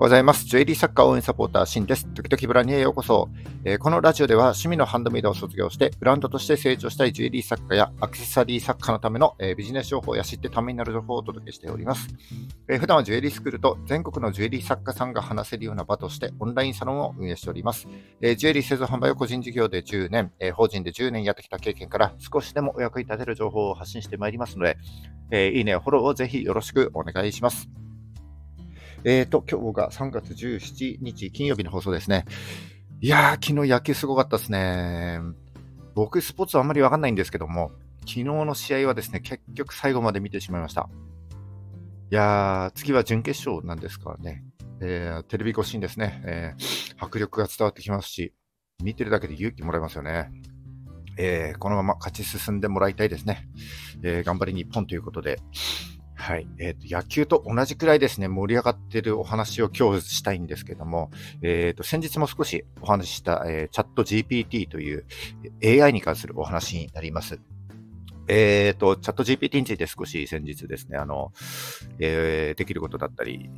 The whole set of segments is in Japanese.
おはようございます。ジュエリー作家応援サポーター、シンです。時々ブランニへようこそ、えーこのラジオでは趣味のハンドメイドを卒業して、ブランドとして成長したいジュエリー作家やアクセサリー作家のための、えービジネス情報や知ってためになる情報をお届けしております。えー普段はジュエリースクールと全国のジュエリー作家さんが話せるような場としてオンラインサロンを運営しております。えジュエリー製造販売を個人事業で10年、え法人で10年やってきた経験から少しでもお役に立てる情報を発信してまいりますので、えいいね、フォローをぜひよろしくお願いします。えーと、今日が3月17日金曜日の放送ですね。いやー、昨日野球すごかったですね。僕、スポーツはあんまりわかんないんですけども、昨日の試合はですね、結局最後まで見てしまいました。いやー、次は準決勝なんですからね。えーテレビ越しにですね、えー迫力が伝わってきますし、見てるだけで勇気もらえますよね。えーこのまま勝ち進んでもらいたいですね。え頑張り日本ということで、はい。えっ、と、野球と同じくらいですね、盛り上がってるお話を今日したいんですけども、えっ、と、先日も少しお話しした、えーチャット GPT という AI に関するお話になります。えっ、と、チャット GPT について少し先日ですね、あの、えーできることだったり、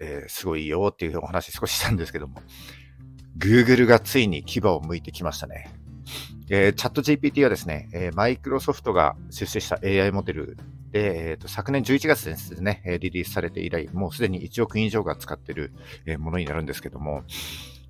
えーすごいよっていうお話少ししたんですけども、Google がついに牙を向いてきましたね。えーチャット GPT はですね、えーマイクロソフトが出世した AI モデルで、えーと昨年11月ですね、リリースされて以来、もうすでに1億人以上が使っている、ものになるんですけども、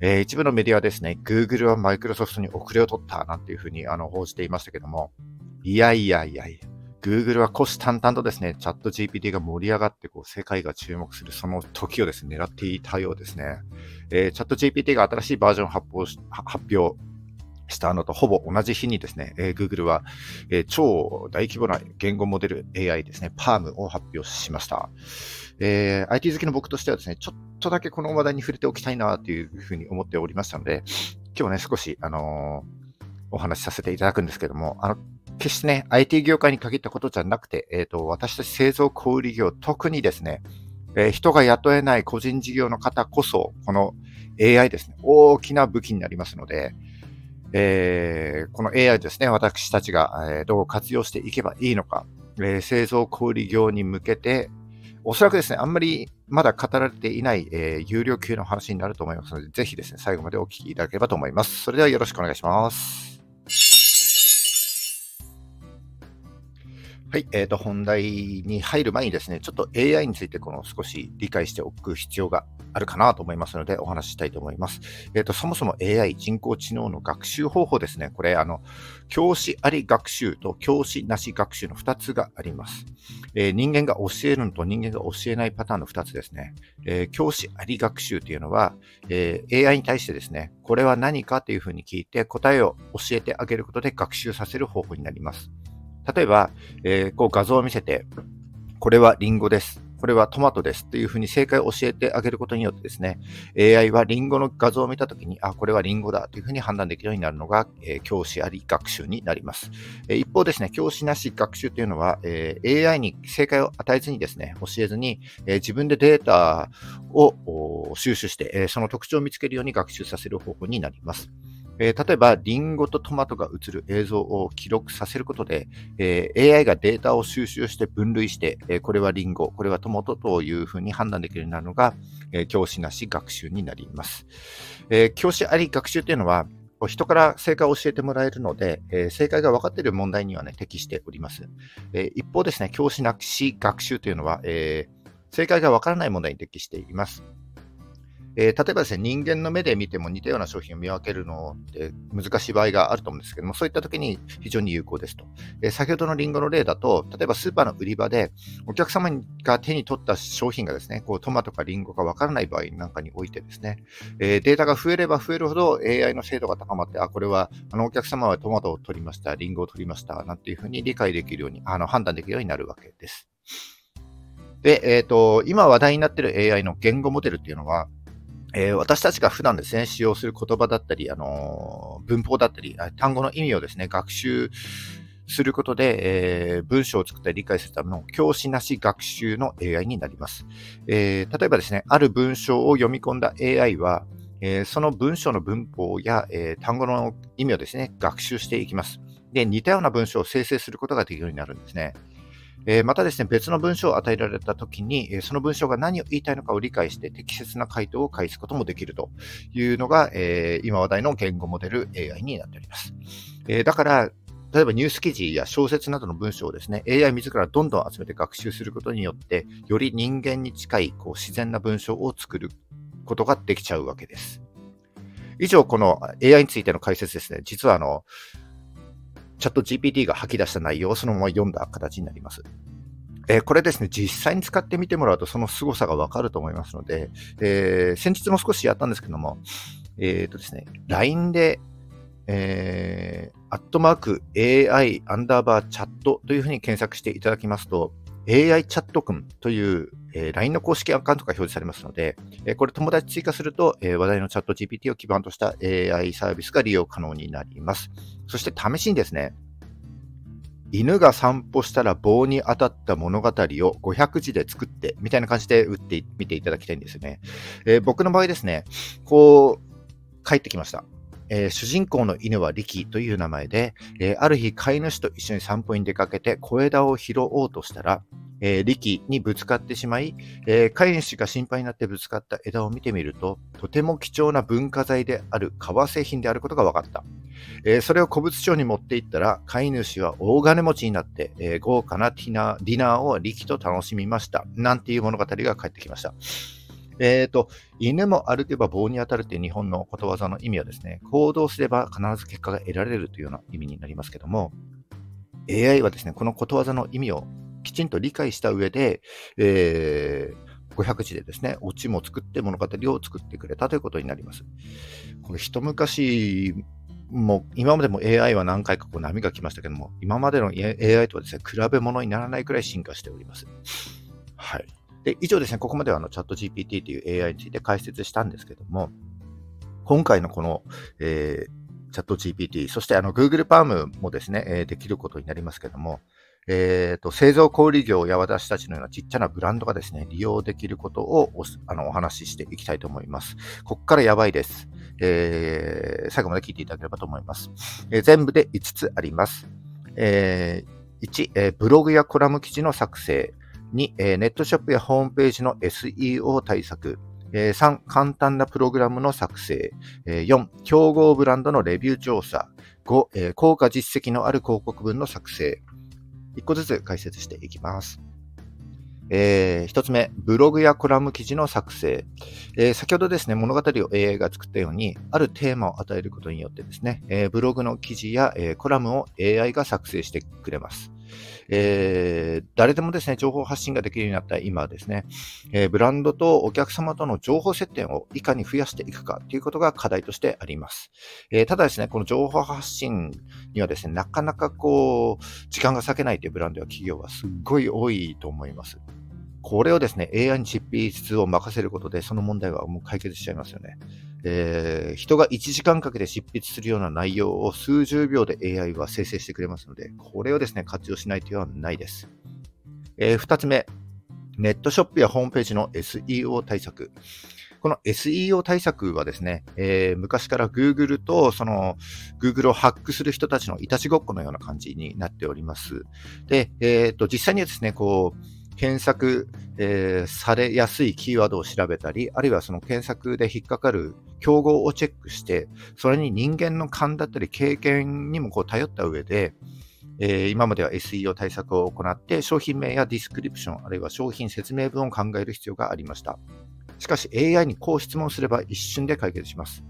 えー一部のメディアはですね、Google はマイクロソフトに遅れを取ったなんていうふうにあの報じていましたけども、いやいやいやいや、Google は虎視眈々とですね、チャット GPT が盛り上がってこう世界が注目するその時をですね、狙っていたようですね。えーチャット GPT が新しいバージョン発表し発表したのとほぼ同じ日にですね、えー Google は、えー超大規模な言語モデル AI ですね、PALM を発表しました。えー IT 好きの僕としてはですね、ちょっとだけこの話題に触れておきたいなというふうに思っておりましたので、今日ね、少し、あのーお話しさせていただくんですけども、あの、決してね、IT 業界に限ったことじゃなくて、えっ、と、私たち製造小売業、特にですね、えー人が雇えない個人事業の方こそ、この AI ですね、大きな武器になりますので、えーこの AI ですね、私たちが、えどう活用していけばいいのか、えー製造小売業に向けて、おそらくですね、あんまりまだ語られていない、えー有料級の話になると思いますので、ぜひですね、最後までお聞きいただければと思います。それではよろしくお願いします。はい、えーと、本題に入る前にですね、ちょっと AI についてこの少し理解しておく必要があるかなと思いますので、お話ししたいと思います。えーと、そもそも AI、人工知能の学習方法ですね。これ、あの、教師あり学習と教師なし学習の2つがあります。えー人間が教えるのと人間が教えないパターンの2つですね。えー教師あり学習というのは、え AI に対してですね、これは何かというふうに聞いて答えを教えてあげることで学習させる方法になります。例えば、えーこう画像を見せて、これはリンゴです。これはトマトですっていうふうに正解を教えてあげることによってですね、AI はリンゴの画像を見たときに、あ、これはリンゴだというふうに判断できるようになるのが、えー教師あり学習になります。えー一方ですね、教師なし学習というのは、えー AI に正解を与えずにですね、教えずに、え自分でデータを収集して、えその特徴を見つけるように学習させる方法になります。えー例えば、リンゴとトマトが映る映像を記録させることで、えー AI がデータを収集して分類して、えーこれはリンゴ、これはトマトというふうに判断できるようになるのが、えー教師なし学習になります。えー教師あり学習というのは、人から正解を教えてもらえるので、えー正解が分かっている問題にはね、適しております。えー一方ですね、教師なし学習というのは、えー正解が分からない問題に適しています。えー例えばですね、人間の目で見ても似たような商品を見分けるのって難しい場合があると思うんですけども、そういった時に非常に有効ですと。えー先ほどのリンゴの例だと、例えばスーパーの売り場でお客様が手に取った商品がですね、こうトマトかリンゴかわからない場合なんかにおいてですね、えーデータが増えれば増えるほど AI の精度が高まって、あ、これはあのお客様はトマトを取りました、リンゴを取りました、なんていうふうに理解できるように、あの判断できるようになるわけです。で、えっ、と、今話題になっている AI の言語モデルっていうのは、えー私たちが普段ですね、使用する言葉だったり、あのー文法だったり、単語の意味をですね、学習することで、えー文章を作ったり理解するための教師なし学習の AI になります。え例えばですね、ある文章を読み込んだ AI は、えその文章の文法や、え単語の意味をですね、学習していきます。で、似たような文章を生成することができるようになるんですね。えまたですね、別の文章を与えられたときに、えその文章が何を言いたいのかを理解して適切な回答を返すこともできるというのが、え今話題の言語モデル AI になっております。えだから、例えばニュース記事や小説などの文章をですね、AI 自らどんどん集めて学習することによって、より人間に近いこう自然な文章を作ることができちゃうわけです。以上、この AI についての解説ですね。実はあの、チャット GPT が吐き出した内容をそのまま読んだ形になります。えー、これですね、実際に使ってみてもらうとその凄さがわかると思いますので、えー、先日も少しやったんですけども、えっ、ー、とですね、LINE で、えー、アットマーク AI アンダーバーチャットというふうに検索していただきますと、AI チャットくんという、えー、LINE の公式アカウントが表示されますので、えー、これ友達追加すると、えー、話題のチャット GPT を基盤とした AI サービスが利用可能になります。そして試しにですね、犬が散歩したら棒に当たった物語を500字で作って、みたいな感じで打ってみていただきたいんですよね。え、僕の場合ですね、こう、帰ってきました。えー、主人公の犬はリキという名前で、えー、ある日飼い主と一緒に散歩に出かけて小枝を拾おうとしたら、えー、リキにぶつかってしまい、えー、飼い主が心配になってぶつかった枝を見てみると、とても貴重な文化財である革製品であることが分かった。えー、それを古物商に持って行ったら、飼い主は大金持ちになって、えー、豪華なディナーディナーをリキと楽しみました。なんていう物語が返ってきました。えっ、ー、と、犬も歩けば棒に当たるという日本のことわざの意味はですね、行動すれば必ず結果が得られるというような意味になりますけども、AI はですね、このことわざの意味をきちんと理解した上で、えー、500字でですね、オチも作って物語を作ってくれたということになります。これ一昔も今までも AI は何回かこう波が来ましたけども、今までの AI とはですね、比べ物にならないくらい進化しております。はい。で、以上ですね、ここまではあのチャット GPT という AI について解説したんですけども、今回のこの、えー、チャット GPT、そしてあの Google パームもですね、えー、できることになりますけども、えーと、製造小売業や私たちのようなちっちゃなブランドがですね、利用できることをおあのお話ししていきたいと思います。ここからやばいです。えー、最後まで聞いていただければと思います。えー、全部で5つあります。えー、1、えー、ブログやコラム記事の作成。2、えー、ネットショップやホームページの SEO 対策。えー、3、簡単なプログラムの作成。えー、4、競合ブランドのレビュー調査。5、えー、効果実績のある広告文の作成。1個ずつ解説していきます。えー、一つ目、ブログやコラム記事の作成。えー、先ほどですね、物語を AI が作ったように、あるテーマを与えることによってですね、えー、ブログの記事や、えコラムを AI が作成してくれます。えー、誰でもですね、情報発信ができるようになった今ですね、えー、ブランドとお客様との情報接点をいかに増やしていくかということが課題としてあります。えー、ただですね、この情報発信にはですね、なかなかこう、時間が割けないというブランドや企業はすっごい多いと思います。これをですね、AI に執筆を任せることで、その問題はもう解決しちゃいますよね。えー、人が1時間かけて執筆するような内容を数十秒で AI は生成してくれますので、これをですね、活用しない手はないです。えー、2つ目、ネットショップやホームページの SEO 対策。この SEO 対策はですね、えー、昔から Google とその Google をハックする人たちのいたちごっこのような感じになっております。で、えっ、と、実際にはですね、こう、検索、えー、されやすいキーワードを調べたり、あるいはその検索で引っかかる競合をチェックして、それに人間の勘だったり経験にもこう頼った上で、えー、今までは SEO 対策を行って、商品名やディスクリプション、あるいは商品説明文を考える必要がありました。しかし AI にこう質問すれば一瞬で解決します。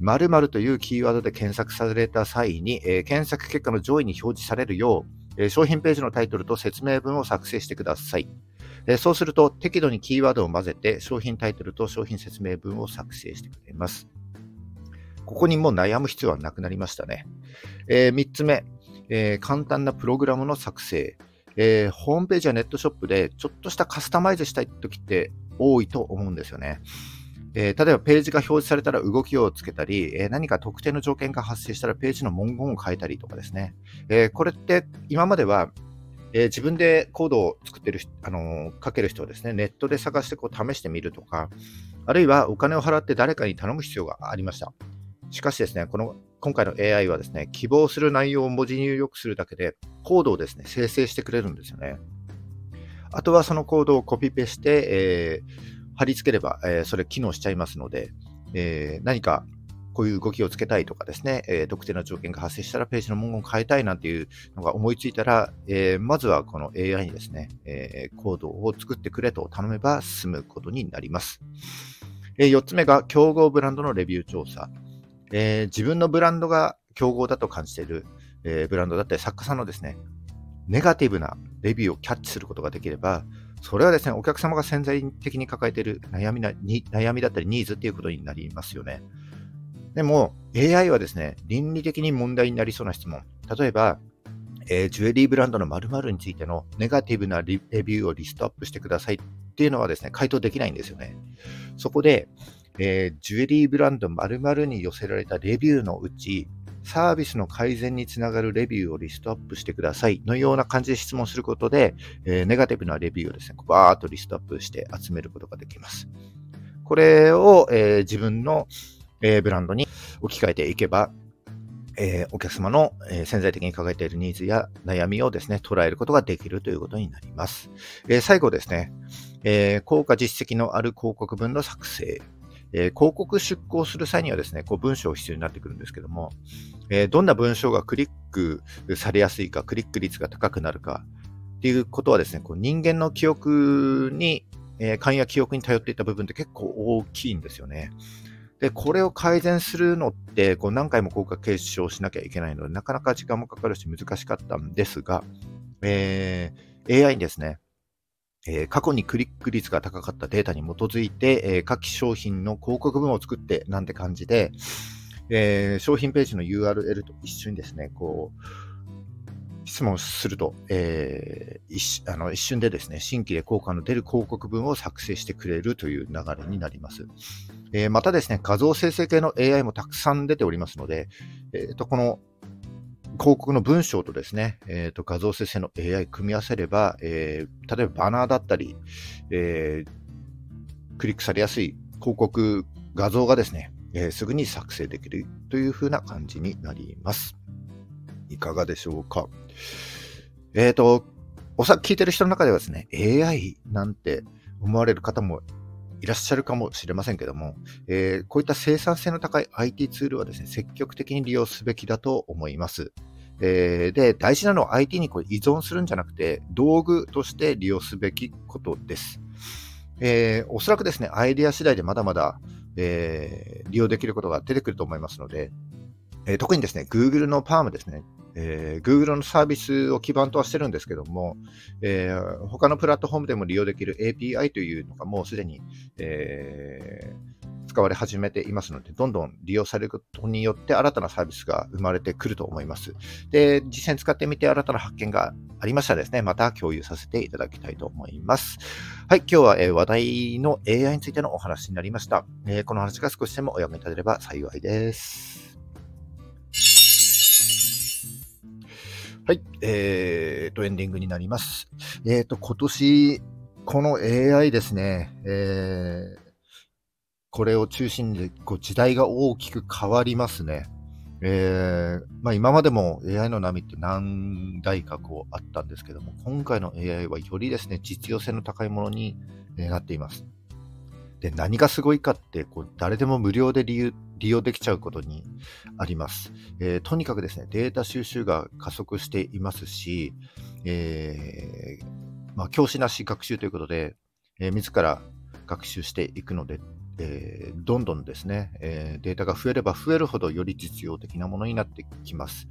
〇〇というキーワードで検索された際に、えー、検索結果の上位に表示されるよう、え商品ページのタイトルと説明文を作成してください。えそうすると適度にキーワードを混ぜて商品タイトルと商品説明文を作成してくれます。ここにもう悩む必要はなくなりましたね。えー、3つ目、えー、簡単なプログラムの作成。えー、ホームページやネットショップでちょっとしたカスタマイズしたい時って多いと思うんですよね。えー、例えばページが表示されたら動きをつけたり、えー、何か特定の条件が発生したらページの文言を変えたりとかですね。えー、これって今までは、え自分でコードを作ってる、あの書ける人はですね、ネットで探してこう試してみるとか、あるいはお金を払って誰かに頼む必要がありました。しかしですね、この今回の AI はですね、希望する内容を文字入力するだけで、コードをですね、生成してくれるんですよね。あとはそのコードをコピペして、えー、貼り付ければ、えー、それ機能しちゃいますので、えー、何かこういう動きをつけたいとかですね、えー、特定の条件が発生したらページの文言を変えたいなんていうのが思いついたら、えー、まずはこの AI にですね、えー、コードを作ってくれと頼めば進むことになります。えー、4つ目が競合ブランドのレビュー調査。えー、自分のブランドが競合だと感じている、えー、ブランドだったり作家さんのですね、ネガティブなレビューをキャッチすることができれば、それはですね、お客様が潜在的に抱えている悩みなに悩みだったりニーズっていうことになりますよね。でも AI はですね、倫理的に問題になりそうな質問。例えば、えー、ジュエリーブランドの〇〇についてのネガティブなレビューをリストアップしてくださいっていうのはですね、回答できないんですよね。そこで、えー、ジュエリーブランド〇〇に寄せられたレビューのうち、サービスの改善につながるレビューをリストアップしてくださいのような感じで質問することで、えー、ネガティブなレビューをですね、バーっとリストアップして集めることができます。これを、えー、自分のえー、ブランドに置き換えていけば、え、お客様の、え、潜在的に抱えているニーズや悩みをですね、捉えることができるということになります。え、最後ですね、え効果実績のある広告文の作成。え広告出稿する際にはですね、こう文章必要になってくるんですけども、えどんな文章がクリックされやすいか、クリック率が高くなるかっていうことはですね、こう人間の記憶に、え勘や記憶に頼っていた部分って結構大きいんですよね。で、これを改善するのって、こう何回も効果検証しなきゃいけないので、なかなか時間もかかるし難しかったんですが、えー、AI にですね、えー、過去にクリック率が高かったデータに基づいて、えー、各商品の広告文を作ってなんて感じで、えー、商品ページの URL と一緒にですね、こう、質問すると、え、一あの一瞬でですね、新規で効果の出る広告文を作成してくれるという流れになります。え、またですね、画像生成系の AI もたくさん出ておりますので、えー、とこの広告の文章とですね、えー、と画像生成の AI 組み合わせれば、えー、例えばバナーだったり、えー、クリックされやすい広告画像がですね、えー、すぐに作成できるというふうな感じになります。いかがでしょうか？えっ、ー、と、おそらく聞いてる人の中ではですね、AI なんて思われる方もいらっしゃるかもしれませんけども、えー、こういった生産性の高い IT ツールはですね、積極的に利用すべきだと思います。えー、で、大事なのは IT にこれ依存するんじゃなくて、道具として利用すべきことです。えー、おそらくですね、アイデア次第でまだまだ、えー、利用できることが出てくると思いますので、えー、特にですね、Google の Palm ですね、えー、Google のサービスを基盤とはしてるんですけども、えー、他のプラットフォームでも利用できる API というのがもうすでに、えー、使われ始めていますので、どんどん利用されることによって新たなサービスが生まれてくると思います。で、実際に使ってみて新たな発見がありましたらですね、また共有させていただきたいと思います。はい、今日は、え、話題の AI についてのお話になりました。え、この話が少しでもお役に立てれば幸いです。はい、えーと、エンディングになります。えーと、今年、この AI ですね、えー、これを中心にこう時代が大きく変わりますね。えーまあ、今までも AI の波って何台かこうあったんですけども、今回の AI はよりですね、実用性の高いものになっています。で、何がすごいかって、こう誰でも無料で利用できちゃうことにあります、えー、とにかくですね、データ収集が加速していますし、えー、まあ、教師なし学習ということで、えー、自ら学習していくので、えー、どんどんですね、えー、データが増えれば増えるほどより実用的なものになってきます。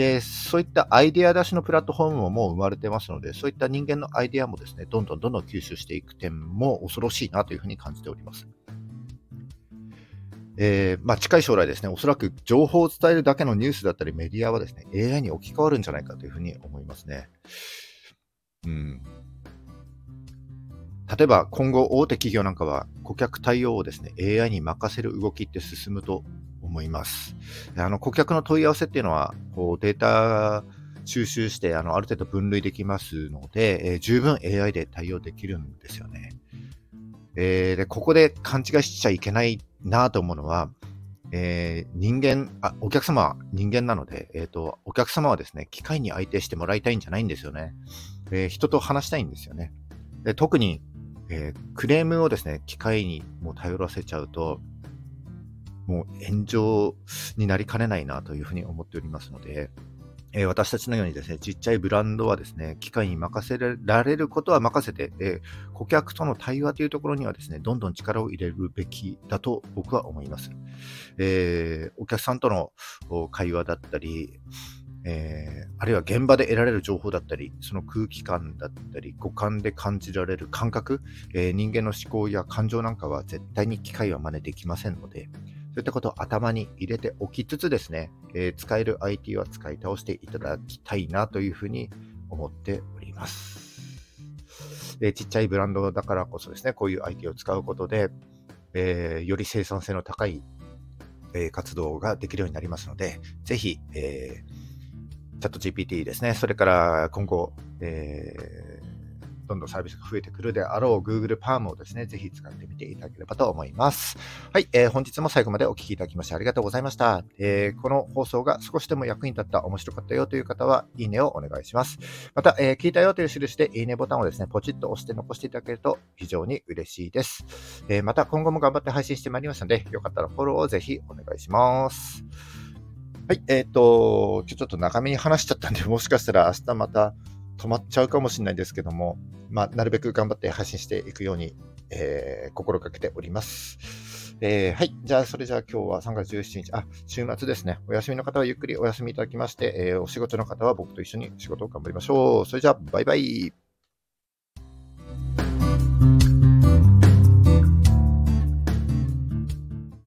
で、そういったアイデア出しのプラットフォームももう生まれてますので、そういった人間のアイデアもですね、どんどんどんどん吸収していく点も恐ろしいなというふうに感じております。えー、まあ、近い将来ですね、おそらく情報を伝えるだけのニュースだったりメディアはですね、AI に置き換わるんじゃないかというふうに思いますね。うん。例えば今後大手企業なんかは顧客対応をですね、AI に任せる動きって進むと思います。あの顧客の問い合わせっていうのは、こうデータ収集してあのある程度分類できますので、えー、十分 AI で対応できるんですよね。えー、でここで勘違いしちゃいけないなと思うのは、えー、人間あ、お客様は人間なので、えーと、お客様はですね、機械に相手してもらいたいんじゃないんですよね。えー、人と話したいんですよね。で特に、えー、クレームをですね、機械にも頼らせちゃうと、もう炎上になりかねないなというふうに思っておりますので、えー、私たちのようにですね、ちっちゃいブランドはですね、機械に任せられることは任せて、えー、顧客との対話というところにはですね、どんどん力を入れるべきだと僕は思います。えー、お客さんとの会話だったり、えー、あるいは現場で得られる情報だったり、その空気感だったり、五感で感じられる感覚、えー、人間の思考や感情なんかは絶対に機械は真似できませんので、そういったことを頭に入れておきつつですね、えー、使える IT は使い倒していただきたいなというふうに思っております。えちっちゃいブランドだからこそですね、こういう IT を使うことで、えー、より生産性の高い、えー、活動ができるようになりますので、ぜひ、えー、チャット GPT ですね、それから今後、えどんどんサービスが増えてくるであろう Google Palm をですね、ぜひ使ってみていただければと思います。はい、えー、本日も最後までお聴きいただきましてありがとうございました。えー、この放送が少しでも役に立った、面白かったよという方は、いいねをお願いします。また、えー、聞いたよという印で、いいねボタンをですね、ポチッと押して残していただけると非常に嬉しいです。えまた、今後も頑張って配信してまいりますので、よかったらフォローをぜひお願いします。はい、えっ、と、今日ちょっと長めに話しちゃったんで、もしかしたら明日また止まっちゃうかもしれないですけども、まあ、なるべく頑張って配信していくように、えー、心がけております。えー、はい。じゃあ、それじゃあ今日は3月17日、あ、週末ですね。お休みの方はゆっくりお休みいただきまして、えー、お仕事の方は僕と一緒に仕事を頑張りましょう。それじゃあ、バイバイ。